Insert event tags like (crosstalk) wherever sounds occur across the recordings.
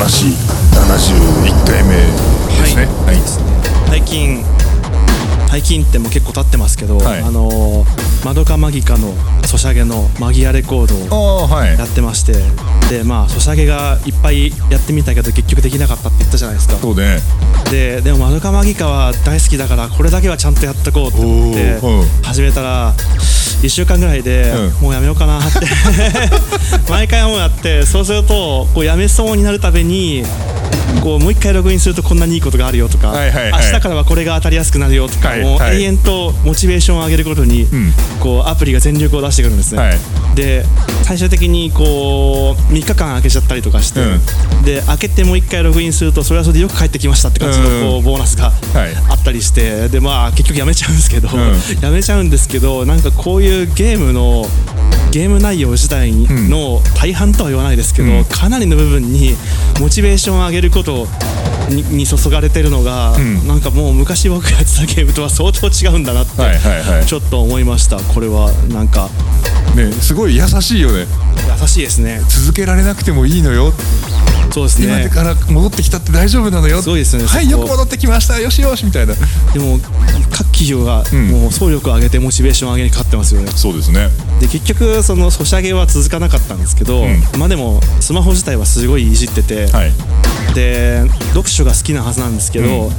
話71回目ですね。はい、最近最近ってもう結構経ってますけど、はい。あのーマドカマギカのソシャゲのマギアレコードをやってましてでまあソシャゲがいっぱいやってみたけど結局できなかったって言ったじゃないですか。そうね。ででもマドカマギカは大好きだからこれだけはちゃんとやっとこうって思って始めたら1週間ぐらいでうん。もうやめようかなって。(laughs) 毎回もうやってそうするとこうやめそうになるたびにこうもう一回ログインするとこんなにいいことがあるよとか、はいはいはい。明日からはこれが当たりやすくなるよとか、はいもうはい。永遠とモチベーションを上げることに、ん。こうアプリが全力を出してくるんですね、はい。で最終的にこう3日間空けちゃったりとかして、うん。で開けてもう一回ログインするとそれはそれでよく帰ってきましたって感じのこう、うんボーナスがはい。あったりしてでまあ結局やめちゃうんですけど、ん。やめちゃうんですけどなんかこういうゲームのゲーム内容自体の大半とは言わないですけど、うん。かなりの部分にモチベーションを上げることにに注がれてるのが、ん。なんかもう昔僕がやってたゲームとは相当違うんだなって、はいはいはい。ちょっと思いました。これはなんか。ねすごい優しいよね。優しいですね。続けられなくてもいいのよそうですね。今から戻ってきたって大丈夫なのよ。そうですね。はいよく戻ってきました。よしよしみたいな。でも各企業がん。もう総力を上げてモチベーションを上げにかかってますよね、そうですね。で結局そのソシャゲは続かなかったんですけど、ん。まあでもスマホ自体はすごいいじってて、はい。で読書が好きなはずなんですけど、うん。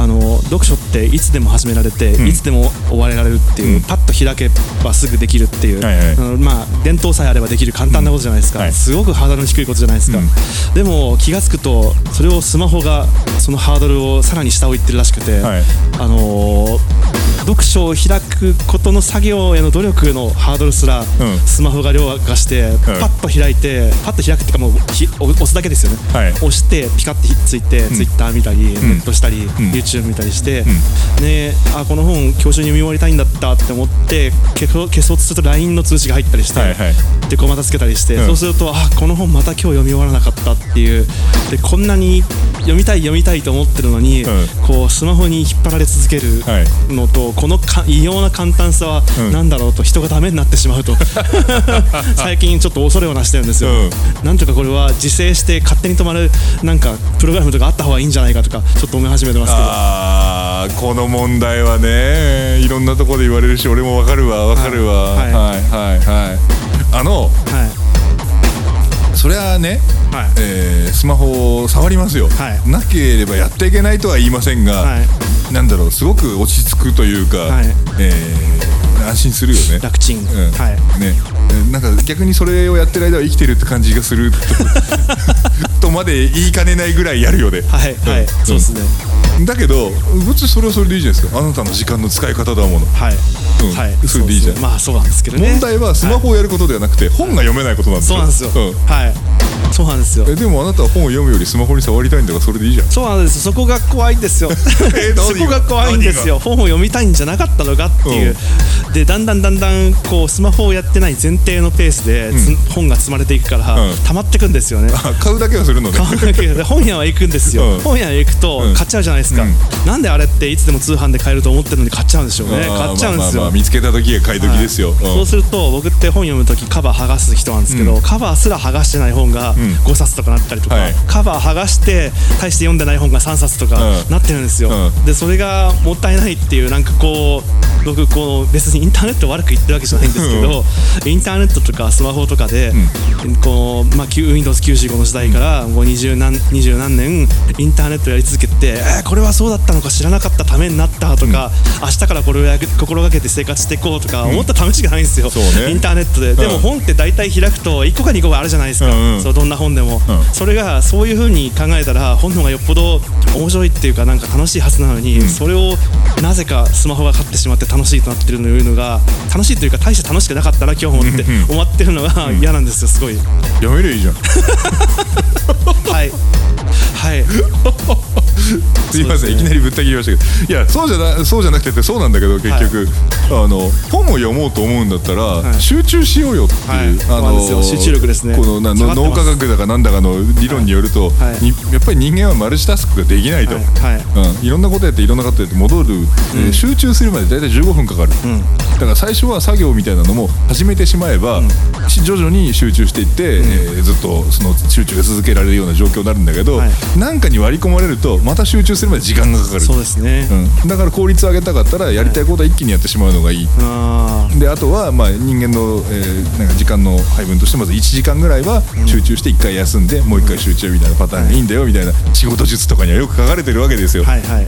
あの読書っていつでも始められて、ん。いつでも終われられるっていう、うん。パッと開けばすぐできるっていう、はいはい。あのまあ伝統さえあればできる簡単なことじゃないですか、うん。はい。すごくハードルの低いことじゃないですか、うんでも気が付くとそれをスマホがそのハードルをさらに下を行ってるらしくて、はい。あのー読書を開くことの作業への努力のハードルすら、ん。スマホが凌駕して、パッと開いてパッと開くっていうかもうひ押すだけですよね、はい。押してピカッてひっついて、ツイッター見たり、ネットしたり、ん。YouTube 見たりして、であこの本今日中に読み終わりたいんだったって思って消そうとすると LINE の通知が入ったりして、はいはい。でこうまたつけたりして、うん。そうするとあこの本また今日読み終わらなかったっていう。でこんなに読みたい読みたいと思ってるのに、うん。こうスマホに引っ張られ続けるはいのと、このか異様な簡単さはうん。何だろうと人がダメになってしまうと。(laughs) 最近ちょっと恐れをなしてるんですよ、うん。なんとかこれは自制して勝手に止まるなんかプログラムとかあった方がいいんじゃないかとかちょっと思い始めてますけど。あーこの問題はねいろんなところで言われるし俺もわかるわわかるわ。はい。はい。はいはいあのはいそれはね、はい。えースマホを触りますよ、はい。なければやっていけないとは言いませんが、はい。なんだろうすごく落ち着くというか、はい。えー安心するよね。楽ちん、うん。はい。ね、えーなんか逆にそれをやってる間は生きてるって感じがすると。とまで言いかねないぐらいやるよね。はいはい、ん。そうですね、だけど別にそれはそれでいいじゃないですか。あなたの時間の使い方だもの。はい、うん。はい。それでいいじゃん。まあそうなんですけどね。問題はスマホをやることではなくて本が読めないことなんですよ。そうなんですよ、うん。はい。そうなんですよ。えでもあなたは本を読むよりスマホに触りたいんだからそれでいいじゃん。そうなんですそこが怖いんですよ。(laughs) え何が？そこが怖いんですよ。本を読みたいんじゃなかったのかっていう、でだんだんだんだんこうスマホをやってない前提のペースでつ、本が積まれていくから、うん。溜まってくんですよね。あ買うだけはするのね。買わなきゃで本屋は行くんですよ、うん。本屋へ行くとうん。買っちゃうじゃないですか、うん。なんであれっていつでも通販で買えると思ってるのに買っちゃうんでしょうね買っちゃうんですよ、まあまあまあ見つけた時が買い時ですよ、うん。そうすると僕って本読む時カバー剥がす人なんですけど、うん。カバーすら剥がしてない本がん。5冊とかなったりとか、はい。カバー剥がして大して読んでない本が3冊とかうん。なってるんですよ、うん。でそれがもったいないっていうなんかこう僕こう別にインターネット悪く言ってるわけじゃないんですけど、インターネットとかスマホとかで、こうまあ、Windows95 の時代からもう20何20何年インターネットやり続けて、えーこれはそうだったのか知らなかったためになったとか、明日からこれをや心がけて生活していこうとか思った試しがないんですよ、そうね。インターネットで。でもうん本って大体開くと1個か2個があるじゃないですか、うん。うんそうどんな本でも、うん。それがそういう風に考えたら本の方がよっぽど面白いっていうかなんか楽しいはずなのに、それをなぜかスマホが勝ってしまって楽しいとなってるのいうのが楽しいというか大して楽しくなかったな今日もって思ってるのが嫌なんですよすごい。やめりゃいいじゃん (laughs) ません、いきなりぶった切りましたけど。いやそうじゃなそうじゃなくてってそうなんだけど結局、あの本を読もうと思うんだったら、い。集中しようよっていう、はい。そうなんですよ。集中力ですね。このな脳科学だかなんだかの理論によると、はい。にやっぱり人間はマルチタスクができないと、はい。はい。うん、いろんなことやっていろんなことやって戻る、えー集中するまで大体15分かかる、ん。だから最初は作業みたいなのも始めてしまえば、し徐々に集中していって、えーずっとその集中が続けられるような状況になるんだけど、はい。なんかに割り込まれるとまた集中するまで時間がかかる。そうですね、うん、だから効率を上げたかったらやりたいことは一気にやってしまうのがいい、あであとはまあ人間の,、えーなんか時間の配分としてまず1時間ぐらいは集中して1回休んで、もう1回集中みたいなパターンでいいんだよみたいな仕事術とかにはよく書かれてるわけですよ、あはいはい。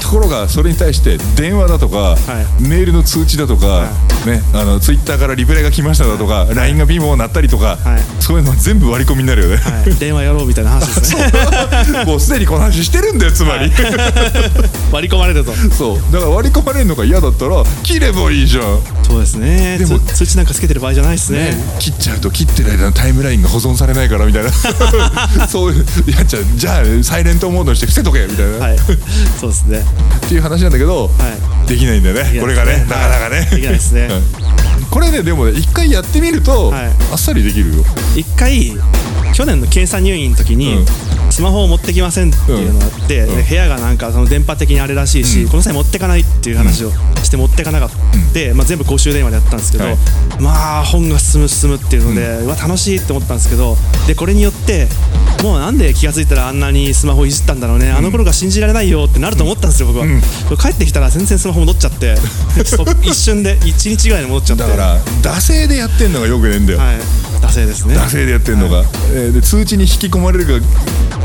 ところがそれに対して電話だとか、い。メールの通知だとか、はね、あのツイッターからリプライが来ましただとか、LINE がビームを鳴ったりとか、はい。そういうのは全部割り込みになるよね、はい、電話やろうみたいな話ですね。(laughs) もうすでにこの話してるんだよつまり、(laughs) 割り込まれるとそう。だから割り込まれるのが嫌だったら切ればいいじゃん。そうですね。でもつ通知なんかつけてる場合じゃないですね。切っちゃうと切ってる間のタイムラインが保存されないからみたいな。(laughs) そういういやじゃあじゃあサイレントモードにして伏せとけみたいな、はい。そうですね。っていう話なんだけど、はできないんだよねできこれがね。なかなかね、できないですね。うんこれねでもね一回やってみると、はい。あっさりできるよ。一回去年の検査入院の時に、うん。スマホを持ってきませんっていうのがあって、うん。で部屋がなんかその電波的にあれらしいし、うんこの際持ってかないっていう話をして持ってかなかった、まあ、全部公衆電話でやったんですけど、はい。まあ本が進む進むっていうので、うわ楽しいって思ったんですけどでこれによってもうなんで気が付いたらあんなにスマホいじったんだろうね、あの頃が信じられないよってなると思ったんですよ僕は、帰ってきたら全然スマホ戻っちゃってそ一瞬で1日ぐらいで戻っちゃって。だから惰性でやってんのがよくねえんだよ、はい惰性ですね。惰性でやってんのが、えーで通知に引き込まれるがえ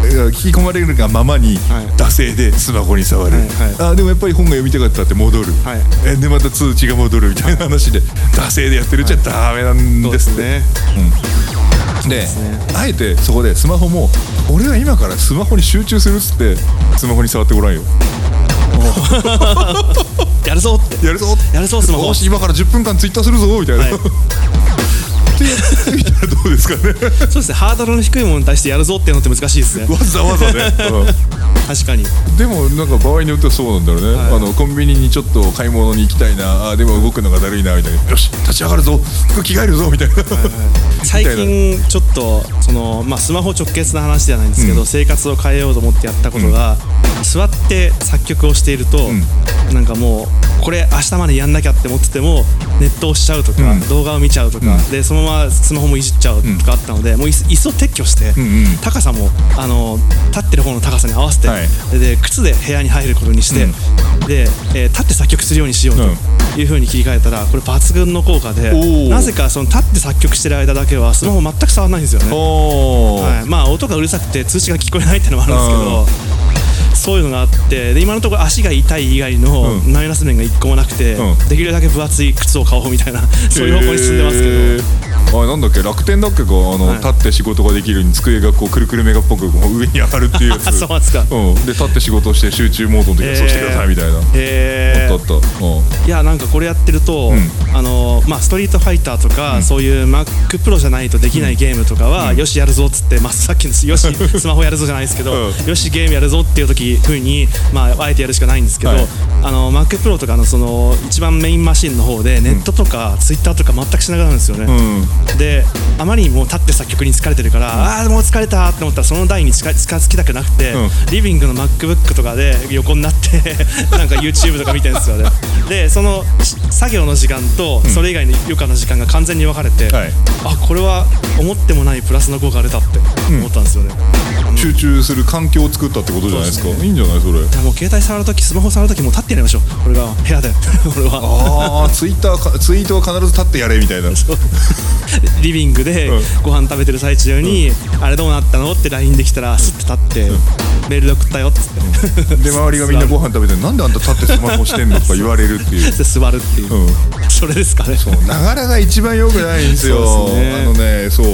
ー引き込まれるがままに、はい。惰性でスマホに触る、はいはい。あでもやっぱり本が読みたかったって戻る、はい。えーでまた通知が戻るみたいな話で惰性でやってるっちゃダメなんですすねでですね。あえてそこでスマホも俺は今からスマホに集中するっつってスマホに触ってごらんよ。やるぞ。っ (laughs) てやるぞ。やるぞスマホ。今から10分間ツイッターするぞみたいな、はいってみたらどうですかねそうですね。ハードルの低いものに対してやるぞっていうのって難しいですね。(laughs) わざわざね、確かに。うんでもなんか場合によってはそうなんだろうね、はい。あのコンビニにちょっと買い物に行きたいな。あでも動くのがだるいなみたいな。よし立ち上がるぞ。服着替えるぞみたいな、最近ちょっとその、まあ、スマホ直結な話ではないんですけど、うん。生活を変えようと思ってやったことが、座って作曲をしていると、なんかもうこれ明日までやんなきゃって思っててもネットをしちゃうとか、うん。動画を見ちゃうとか、うん。でそのままスマホもいじっちゃうとかあったので、もういっそ撤去して、んうん。高さもあの立ってる方の高さに合わせて、はい。でで靴で部屋に入ることにして、で、えー立って作曲するようにしようというふうに切り替えたらこれ抜群の効果でなぜかその立って作曲してる間だけはスマホ全く触らないんですよね、はい、まあ音がうるさくて通知が聞こえないっていうのもあるんですけどそういうのがあってで今のところ足が痛い以外のうん。マイナス面が一個もなくて、うん。できるだけ分厚い靴を買おうみたいなそういう方向に進んでますけど、あなんだっけ？楽天だっけか？あの、はい。立って仕事ができるように机がこうくるくるメガっぽくこう上に上がるっていうやつ。あ (laughs) そうなんですか。うん、で立って仕事をして集中モードの時はそうしてくださいみたいな、えあったあった、うん。いやなんかこれやってると、ん。あのまあ、ストリートファイターとか、そういう MacPro じゃないとできないゲームとかは、よしやるぞっつって、まあ、さっきのよしスマホやるぞじゃないですけど、うん。よしゲームやるぞっていう時ふうに、まあ、あえてやるしかないんですけど、はい。あの MacPro とかのその一番メインマシンの方でネットとか Twitter とか全くしなくなるんですよね。うん。であまりにもう立って作曲に疲れてるから、ああもう疲れたって思ったらその台に近近づきたくなくて、うん。リビングの MacBook とかで横になって (laughs) なんか YouTube とか見てるんですよね。でそのし作業の時間とそれ以外の余暇の時間が完全に分かれて、はい。あこれは思ってもないプラスの効果が出たって思ったんですよね、集中する環境を作ったってことじゃないですか。そうですいいんじゃないそれ。いやもう携帯触るときスマホ触るときもう立ってやりましょう。これが部屋で。(laughs) これは。ああツイッターかツイートは必ず立ってやれみたいな。(laughs) リビングでうん。ご飯食べてる最中に、あれどうなったの？って LINE できたらスッて立って、メールで送ったよっつって、で周りがみんなご飯食べてなんであんた立ってスマホしてんのとか言われるっていう。(laughs) で座るっていう、うん。それですかね。ながらが一番良くないんですよ。あのねそう。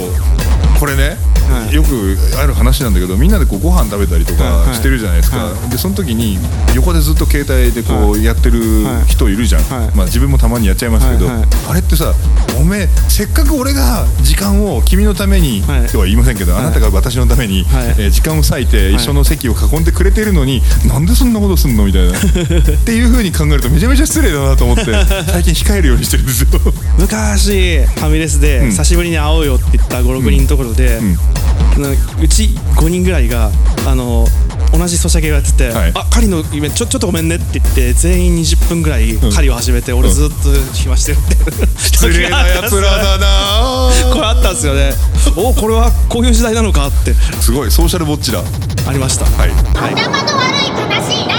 これね。はいよくある話なんだけどみんなでこうご飯食べたりとかしてるじゃないですか、はでその時に横でずっと携帯でこうやってるはい人いるじゃん、はい。まあ自分もたまにやっちゃいますけど、あれってさおめえせっかく俺が時間を君のために、はい。とは言いませんけど、あなたが私のために、はい。えー時間を割いて一緒の席を囲んでくれてるのに、なんでそんなことすんのみたいな。(laughs) っていうふうに考えるとめちゃめちゃ失礼だなと思って (laughs) 最近控えるようにしてるんですよ。昔ファミレスでん。久しぶりに会おうよって言った56人のところで、なうち5人ぐらいがあの同じソシャゲをやってて「はい。あ狩りのイベントちょちょっとごめんね」って言って全員20分ぐらい狩りを始めて、俺ずっと暇してるって失礼なやつらだな。(laughs) これあったんですよね。おこれはこういう時代なのかって。すごいソーシャルぼっちだ。ありました。はい。はい